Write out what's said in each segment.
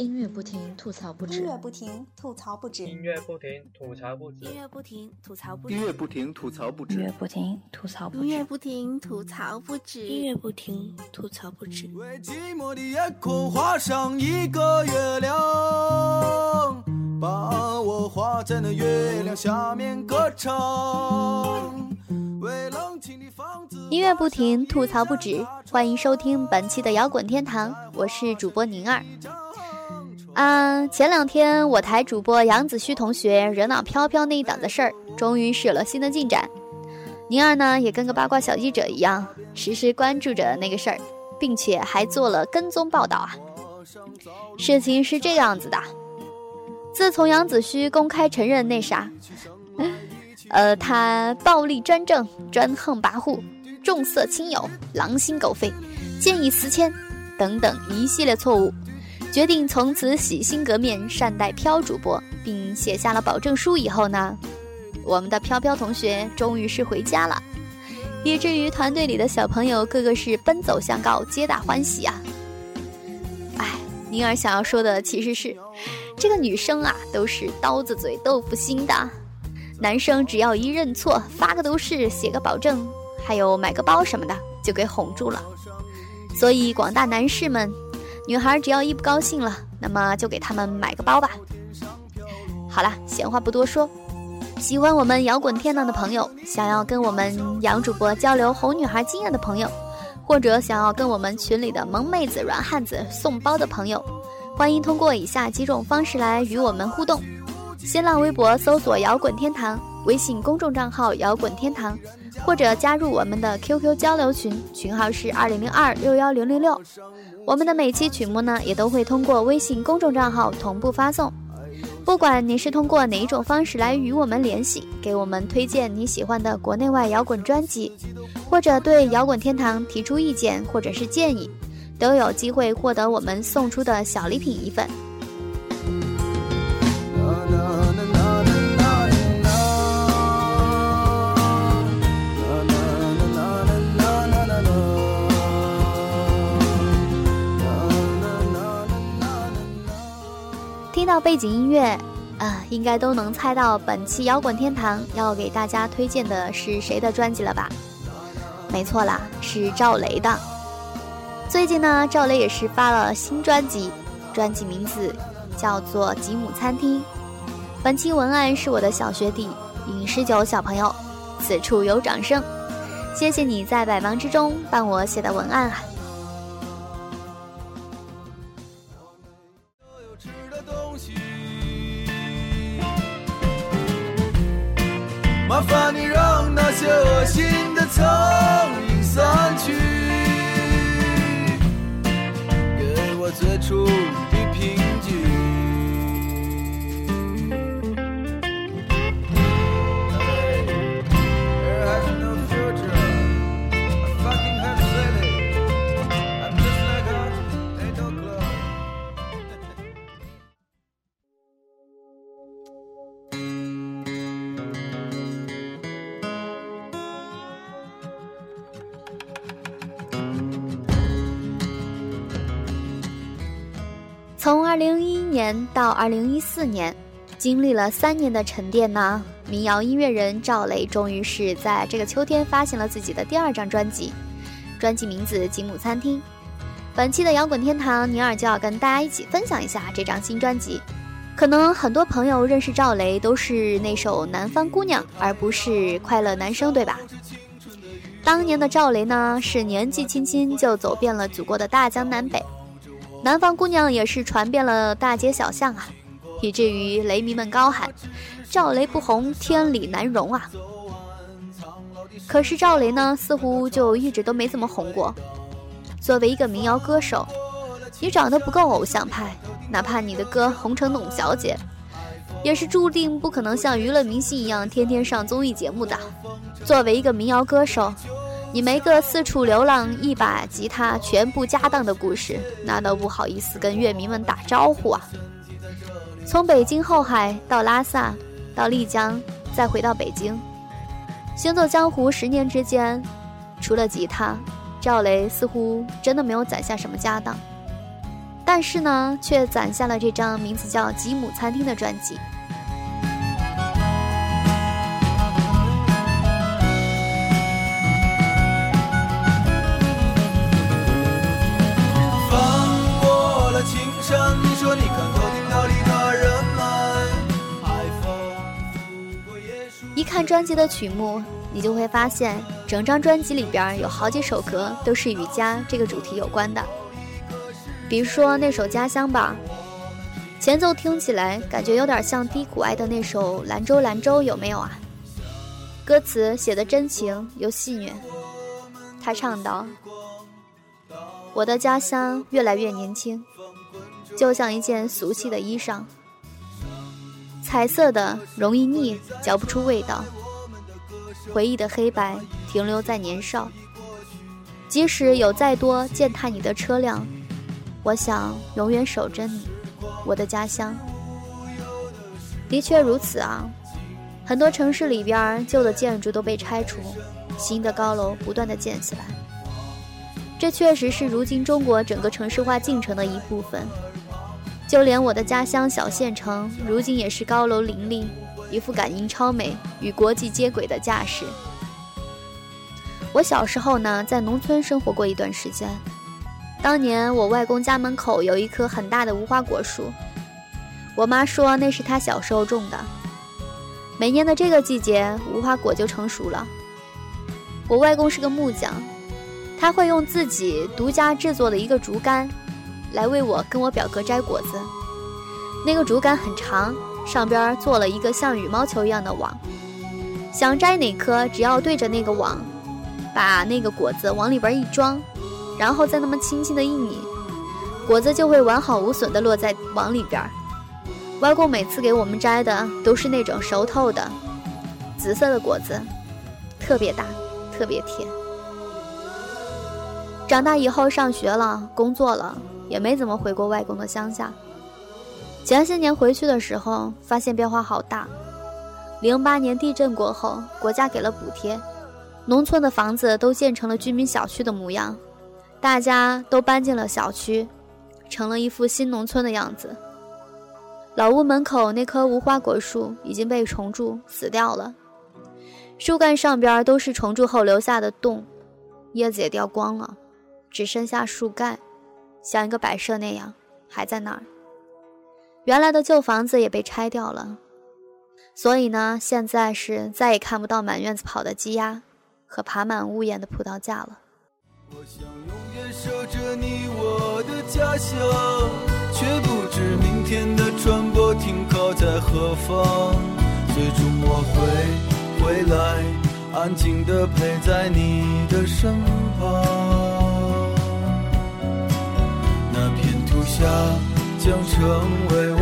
音乐不停，吐槽不止。音乐不停，吐槽不止。音乐不停，吐槽不止。音乐不停，吐槽不止。音乐不停，吐槽不止。音乐不停，吐槽不止。音乐不停，吐槽不止。音乐不停，吐槽不止。为寂寞的夜空画上一个月亮，把我画在那月亮下面歌唱。为冷清的房子。音乐不停，吐槽不止。欢迎收听本期的摇滚天堂，我是主播宁儿。啊，前两天我台主播杨子胥同学热闹飘飘那一档的事儿，终于是有了新的进展。宁儿呢，也跟个八卦小记者一样，时时关注着那个事儿，并且还做了跟踪报道啊。事情是这样子的，自从杨子胥公开承认那啥，呃，他暴力专政、专横跋扈、重色轻友、狼心狗肺、见异思迁等等一系列错误。决定从此洗心革面，善待飘主播，并写下了保证书以后呢，我们的飘飘同学终于是回家了，以至于团队里的小朋友个个是奔走相告，皆大欢喜啊！哎，宁儿想要说的其实是，这个女生啊都是刀子嘴豆腐心的，男生只要一认错，发个都是，写个保证，还有买个包什么的，就给哄住了。所以广大男士们。女孩只要一不高兴了，那么就给他们买个包吧。好了，闲话不多说，喜欢我们摇滚天堂的朋友，想要跟我们杨主播交流哄女孩经验的朋友，或者想要跟我们群里的萌妹子、软汉子送包的朋友，欢迎通过以下几种方式来与我们互动：新浪微博搜索“摇滚天堂”，微信公众账号“摇滚天堂”。或者加入我们的 QQ 交流群，群号是二零零二六幺零零六。我们的每期曲目呢，也都会通过微信公众账号同步发送。不管你是通过哪一种方式来与我们联系，给我们推荐你喜欢的国内外摇滚专辑，或者对摇滚天堂提出意见或者是建议，都有机会获得我们送出的小礼品一份。听到背景音乐，啊，应该都能猜到本期摇滚天堂要给大家推荐的是谁的专辑了吧？没错啦，是赵雷的。最近呢，赵雷也是发了新专辑，专辑名字叫做《吉姆餐厅》。本期文案是我的小学弟尹十九小朋友，此处有掌声，谢谢你在百忙之中帮我写的文案啊。麻烦你让那些恶心的苍蝇散去，到二零一四年，经历了三年的沉淀呢，民谣音乐人赵雷终于是在这个秋天发行了自己的第二张专辑，专辑名字《吉姆餐厅》。本期的摇滚天堂，尼尔就要跟大家一起分享一下这张新专辑。可能很多朋友认识赵雷都是那首《南方姑娘》，而不是《快乐男声》，对吧？当年的赵雷呢，是年纪轻轻就走遍了祖国的大江南北。南方姑娘也是传遍了大街小巷啊，以至于雷迷们高喊：“赵雷不红，天理难容啊！”可是赵雷呢，似乎就一直都没怎么红过。作为一个民谣歌手，你长得不够偶像派，哪怕你的歌红成董小姐，也是注定不可能像娱乐明星一样天天上综艺节目的。作为一个民谣歌手。你没个四处流浪、一把吉他、全部家当的故事，那都不好意思跟乐迷们打招呼啊！从北京后海到拉萨，到丽江，再回到北京，行走江湖十年之间，除了吉他，赵雷似乎真的没有攒下什么家当。但是呢，却攒下了这张名字叫《吉姆餐厅》的专辑。看专辑的曲目，你就会发现，整张专辑里边有好几首歌都是与家这个主题有关的。比如说那首《家乡》吧，前奏听起来感觉有点像低谷爱的那首《兰州兰州》，有没有啊？歌词写的真情又戏谑，他唱道：“我的家乡越来越年轻，就像一件俗气的衣裳，彩色的容易腻，嚼不出味道。回忆的黑白停留在年少，即使有再多践踏你的车辆。”我想永远守着你，我的家乡。的确如此啊，很多城市里边旧的建筑都被拆除，新的高楼不断的建起来。这确实是如今中国整个城市化进程的一部分。就连我的家乡小县城，如今也是高楼林立，一副赶英超美、与国际接轨的架势。我小时候呢，在农村生活过一段时间。当年我外公家门口有一棵很大的无花果树，我妈说那是她小时候种的。每年的这个季节，无花果就成熟了。我外公是个木匠，他会用自己独家制作的一个竹竿，来为我跟我表哥摘果子。那个竹竿很长，上边做了一个像羽毛球一样的网，想摘哪颗，只要对着那个网，把那个果子往里边一装。然后再那么轻轻的一拧，果子就会完好无损的落在网里边。外公每次给我们摘的都是那种熟透的紫色的果子，特别大，特别甜。长大以后上学了，工作了，也没怎么回过外公的乡下。前些年回去的时候，发现变化好大。零八年地震过后，国家给了补贴，农村的房子都建成了居民小区的模样。大家都搬进了小区，成了一副新农村的样子。老屋门口那棵无花果树已经被虫蛀死掉了，树干上边都是虫蛀后留下的洞，叶子也掉光了，只剩下树干，像一个摆设那样还在那儿。原来的旧房子也被拆掉了，所以呢，现在是再也看不到满院子跑的鸡鸭和爬满屋檐的葡萄架了。我想永远守着你，我的家乡，却不知明天的船舶停靠在何方。最终我会回来，安静地陪在你的身旁。下将成为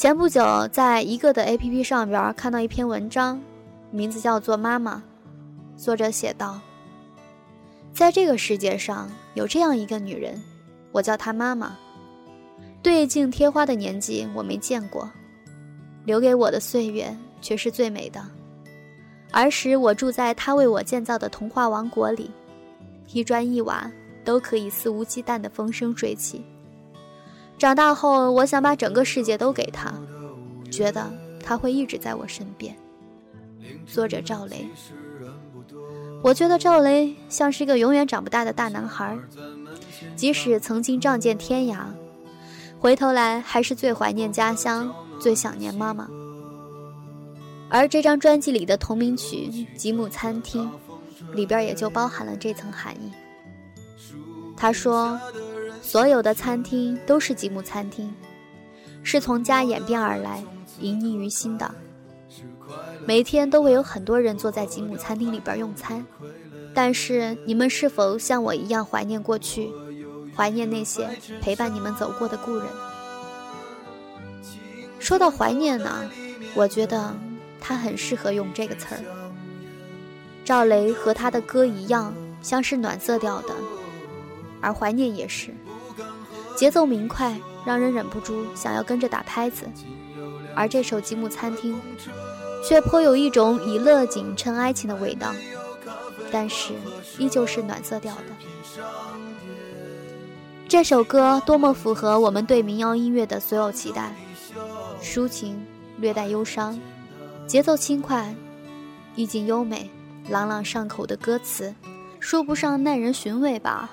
前不久，在一个的 APP 上边看到一篇文章，名字叫做《妈妈》。作者写道：“在这个世界上有这样一个女人，我叫她妈妈。对镜贴花的年纪我没见过，留给我的岁月却是最美的。儿时我住在她为我建造的童话王国里，一砖一瓦都可以肆无忌惮的风生水起。”长大后，我想把整个世界都给他，觉得他会一直在我身边。作者赵雷，我觉得赵雷像是一个永远长不大的大男孩，即使曾经仗剑天涯，回头来还是最怀念家乡，最想念妈妈。而这张专辑里的同名曲《吉姆餐厅》，里边也就包含了这层含义。他说。所有的餐厅都是吉姆餐厅，是从家演变而来，隐匿于心的。每天都会有很多人坐在吉姆餐厅里边用餐，但是你们是否像我一样怀念过去，怀念那些陪伴你们走过的故人？说到怀念呢，我觉得他很适合用这个词儿。赵雷和他的歌一样，像是暖色调的，而怀念也是，节奏明快，让人忍不住想要跟着打拍子。而这首《积木餐厅》，却颇有一种以乐景衬哀情的味道，但是依旧是暖色调的。这首歌多么符合我们对民谣音乐的所有期待，抒情，略带忧伤，节奏轻快，意境优美，朗朗上口的歌词，说不上耐人寻味吧，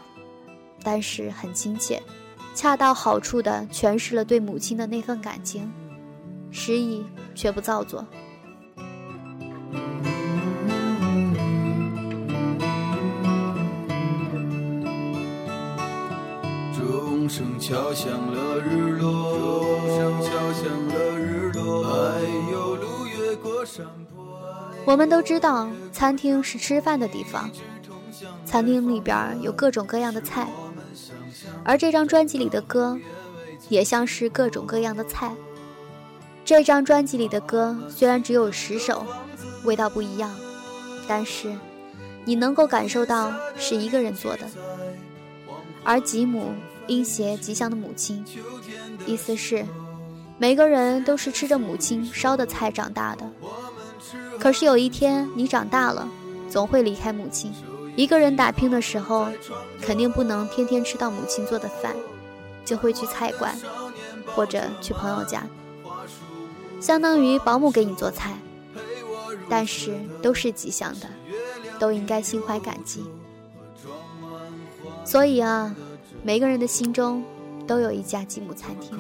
但是很亲切，恰到好处地诠释了对母亲的那份感情，诗意却不造作。钟声敲响了日落，钟声敲响了日落，还有路越过山坡。我们都知道，餐厅是吃饭的地方，餐厅里边有各种各样的菜，而这张专辑里的歌，也像是各种各样的菜。这张专辑里的歌虽然只有十首，味道不一样，但是你能够感受到是一个人做的，而吉姆。音谐吉祥的母亲，意思是，每个人都是吃着母亲烧的菜长大的。可是有一天你长大了，总会离开母亲。一个人打拼的时候，肯定不能天天吃到母亲做的饭，就会去菜馆，或者去朋友家，相当于保姆给你做菜。但是都是吉祥的，都应该心怀感激。所以啊。每个人的心中都有一家吉姆餐厅。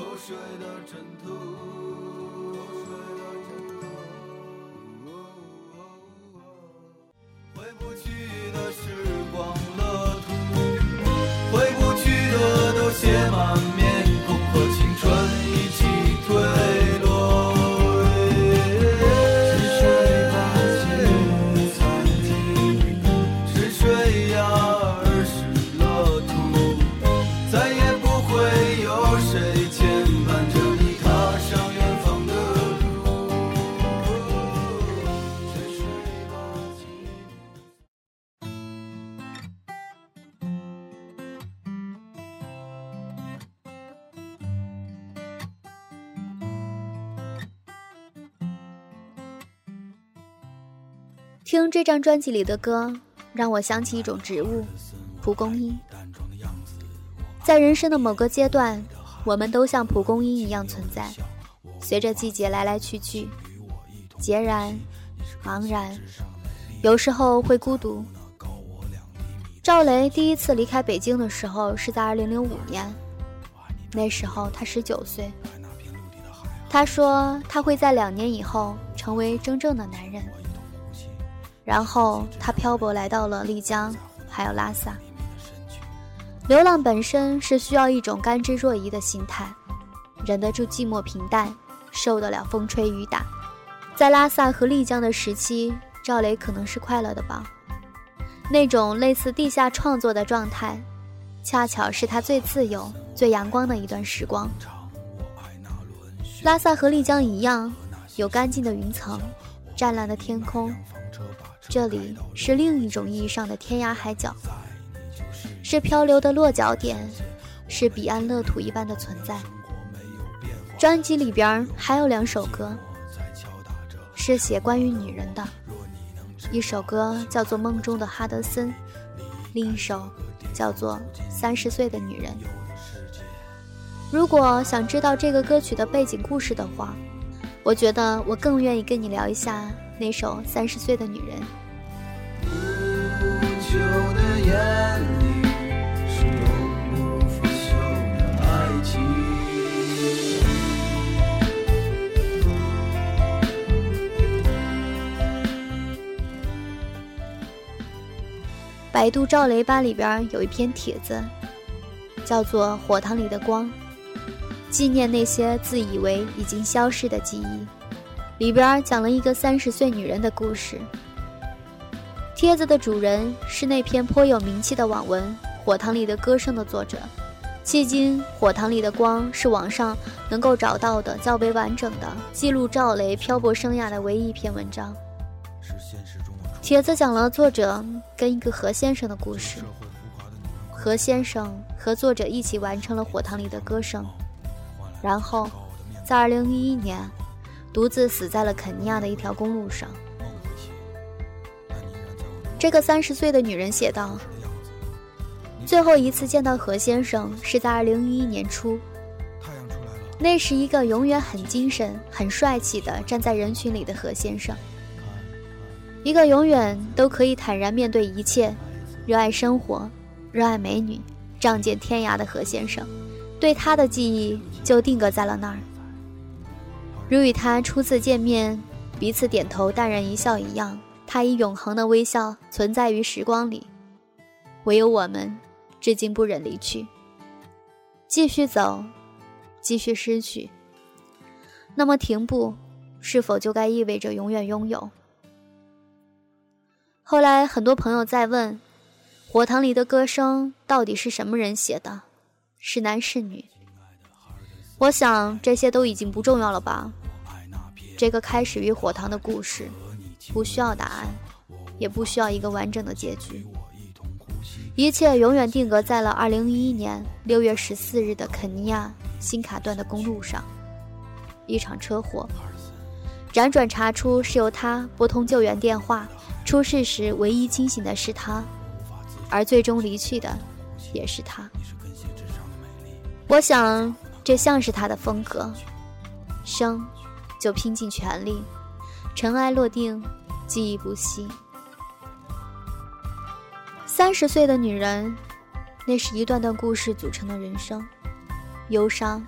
过去的事。这张专辑里的歌，让我想起一种植物——蒲公英。在人生的某个阶段，我们都像蒲公英一样存在，随着季节来来去去，孑然、茫然，有时候会孤独。赵雷第一次离开北京的时候是在2005年，那时候他19岁。他说他会在两年以后成为真正的男人。然后他漂泊来到了丽江，还有拉萨。流浪本身是需要一种甘之若饴的心态，忍得住寂寞平淡，受得了风吹雨打。在拉萨和丽江的时期，赵雷可能是快乐的吧。那种类似地下创作的状态，恰巧是他最自由、最阳光的一段时光。拉萨和丽江一样，有干净的云层，湛蓝的天空。这里是另一种意义上的天涯海角，是漂流的落脚点，是彼岸乐土一般的存在。专辑里边还有两首歌，是写关于女人的，一首歌叫做《梦中的哈德森》，另一首叫做《三十岁的女人》。如果想知道这个歌曲的背景故事的话，我觉得我更愿意跟你聊一下。那首《三十岁的女人》。百度赵雷吧里边有一篇帖子，叫做《火塘里的光》，纪念那些自以为已经消逝的记忆。里边讲了一个三十岁女人的故事。帖子的主人是那篇颇有名气的网文《火塘里的歌声》的作者，迄今，火塘里的光是网上能够找到的较为完整的记录赵雷漂泊生涯的唯一一篇文章。帖子讲了作者跟一个何先生的故事。何先生和作者一起完成了火塘里的歌声，然后，在2011年，独自死在了肯尼亚的一条公路上。这个三十岁的女人写道。最后一次见到何先生是在二零一一年初，那是一个永远很精神、很帅气的站在人群里的何先生，一个永远都可以坦然面对一切、热爱生活、热爱美女、仗剑天涯的何先生，对他的记忆就定格在了那儿，如与他初次见面、彼此点头、淡然一笑一样，他以永恒的微笑存在于时光里，唯有我们。至今不忍离去，继续走，继续失去。那么停步，是否就该意味着永远拥有？后来很多朋友在问，《火塘里的歌声》到底是什么人写的？是男是女？我想这些都已经不重要了吧。这个开始于火塘的故事，不需要答案，也不需要一个完整的结局。一切永远定格在了二零一一年六月十四日的肯尼亚新卡段的公路上，一场车祸。辗转查出是由他拨通救援电话，出事时唯一清醒的是他，而最终离去的也是他。我想，这像是他的风格，生就拼尽全力，尘埃落定，记忆不息。三十岁的女人，那是一段段故事组成的人生，忧伤，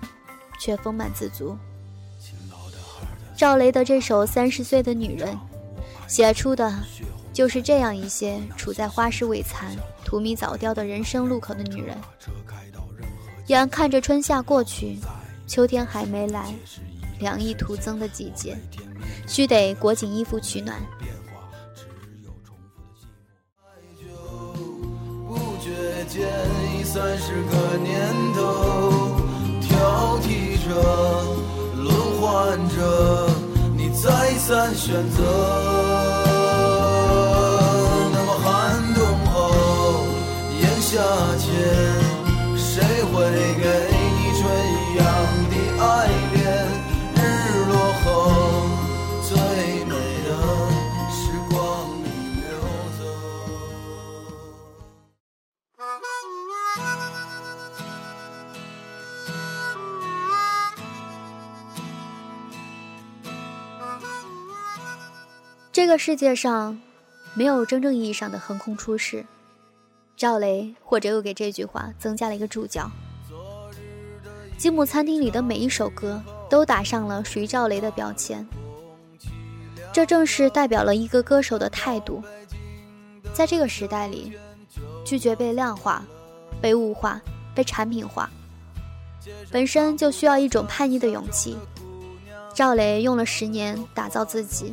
却丰满自足。赵雷的这首《三十岁的女人》，写出的，就是这样一些处在花事未残、荼蘼早凋的人生路口的女人。眼看着春夏过去，秋天还没来，凉意徒增的季节，须得裹紧衣服取暖。间已三十个年头，挑剔着，轮换着，你再三选择。那么寒冬后，炎夏前，个世界上，没有真正意义上的横空出世。赵雷或者又给这句话增加了一个注脚。吉姆餐厅里的每一首歌都打上了属于赵雷的标签，这正是代表了一个歌手的态度。在这个时代里，拒绝被量化、被物化、被产品化，本身就需要一种叛逆的勇气。赵雷用了十年打造自己。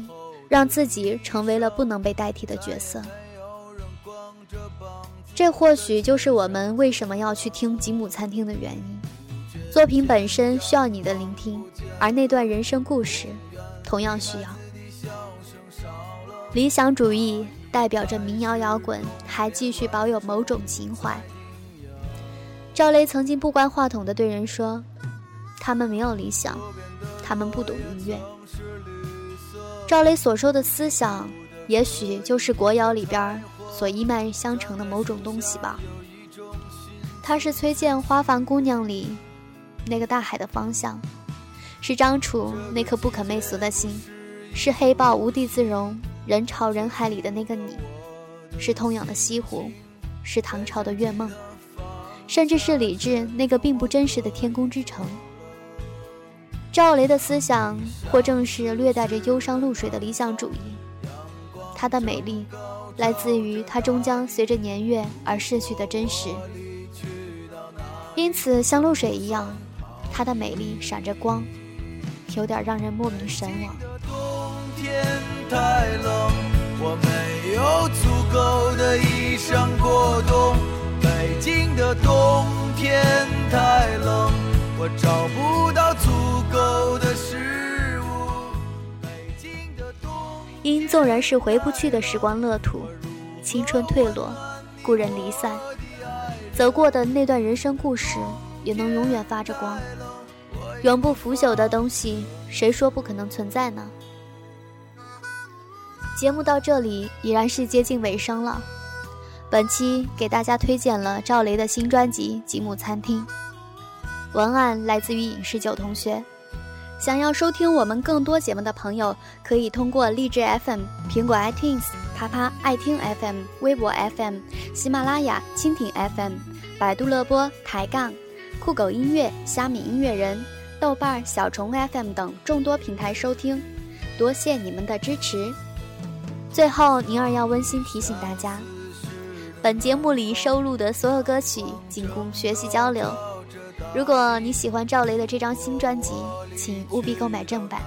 让自己成为了不能被代替的角色，这或许就是我们为什么要去听吉姆餐厅的原因。作品本身需要你的聆听，而那段人生故事同样需要。理想主义代表着民谣摇滚还继续保有某种情怀。赵雷曾经不关话筒的对人说：“他们没有理想，他们不懂音乐。”赵雷所说的思想，也许就是国谣里边所一脉相承的某种东西吧。他是崔健《花房姑娘》里那个大海的方向，是张楚那颗不可媚俗的心，是黑豹无地自容人潮人海里的那个你，是痛仰的西湖，是唐朝的月梦，甚至是李治那个并不真实的天空之城。赵雷的思想，或正是略带着忧伤露水的理想主义。他的美丽，来自于他终将随着年月而逝去的真实。因此，像露水一样，他的美丽闪着光，有点让人莫名神往。冬天太冷，我没有足够的衣裳过冬。北京的冬天太冷。我找不到足够的食物。北京的冬因纵然是回不去的时光乐土，青春褪落，故人离散，走过的那段人生故事，也能永远发着光。永不腐朽的东西，谁说不可能存在呢？节目到这里已然是接近尾声了。本期给大家推荐了赵雷的新专辑《吉姆餐厅》，文案来自于影视九同学。想要收听我们更多节目的朋友，可以通过荔枝 FM、苹果 iTunes、啪啪爱听 FM、微博 FM、喜马拉雅、蜻蜓 FM、百度乐播、抬杠、酷狗音乐、虾米音乐人、豆瓣、小虫 FM 等众多平台收听。多谢你们的支持。最后，宁儿要温馨提醒大家，本节目里收录的所有歌曲仅供学习交流。如果你喜欢赵雷的这张新专辑，请务必购买正版。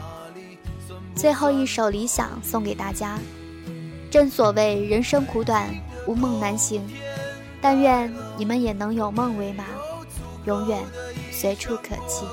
最后一首《理想》送给大家。正所谓人生苦短，无梦难行，但愿你们也能有梦为马，永远随处可栖。